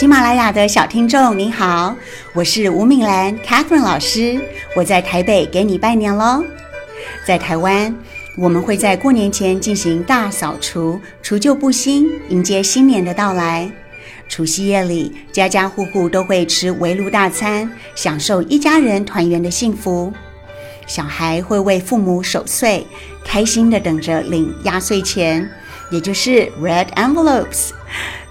喜马拉雅的小听众您好，我是吴敏兰 Catherine 老师，我在台北给你拜年喽。在台湾，我们会在过年前进行大扫除，除旧布新，迎接新年的到来。除夕夜里，家家户户都会吃围炉大餐，享受一家人团圆的幸福。小孩会为父母守岁，开心的等着领压岁钱，也就是 red envelopes。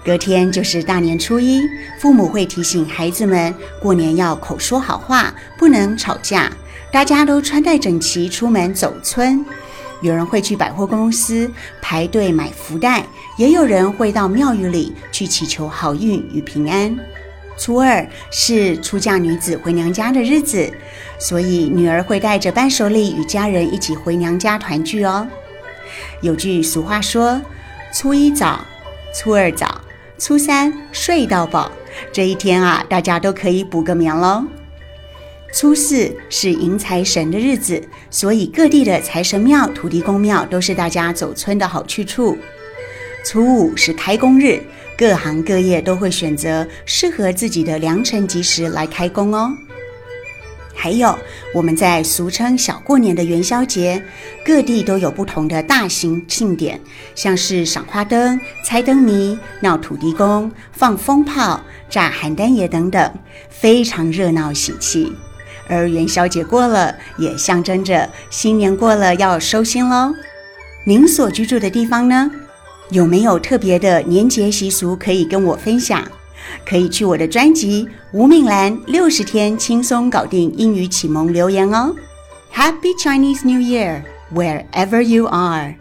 隔天就是大年初一，父母会提醒孩子们过年要口说好话，不能吵架。大家都穿戴整齐出门走村。有人会去百货公司排队买福袋，也有人会到庙宇里去祈求好运与平安。初二是出嫁女子回娘家的日子，所以女儿会带着伴手礼与家人一起回娘家团聚哦。有句俗话说：“初一早，初二早。”初三睡到饱，这一天啊，大家都可以补个眠喽。初四是迎财神的日子，所以各地的财神庙、土地公庙都是大家走村的好去处。初五是开工日，各行各业都会选择适合自己的良辰吉时来开工哦。还有，我们在俗称小过年的元宵节，各地都有不同的大型庆典，像是赏花灯、猜灯谜、闹土地公、放风炮、炸邯郸爷等等，非常热闹喜气。而元宵节过了，也象征着新年过了要收心喽。您所居住的地方呢，有没有特别的年节习俗可以跟我分享？可以去我的专辑《吴敏兰六十天轻松搞定英语启蒙》留言哦。Happy Chinese New Year wherever you are.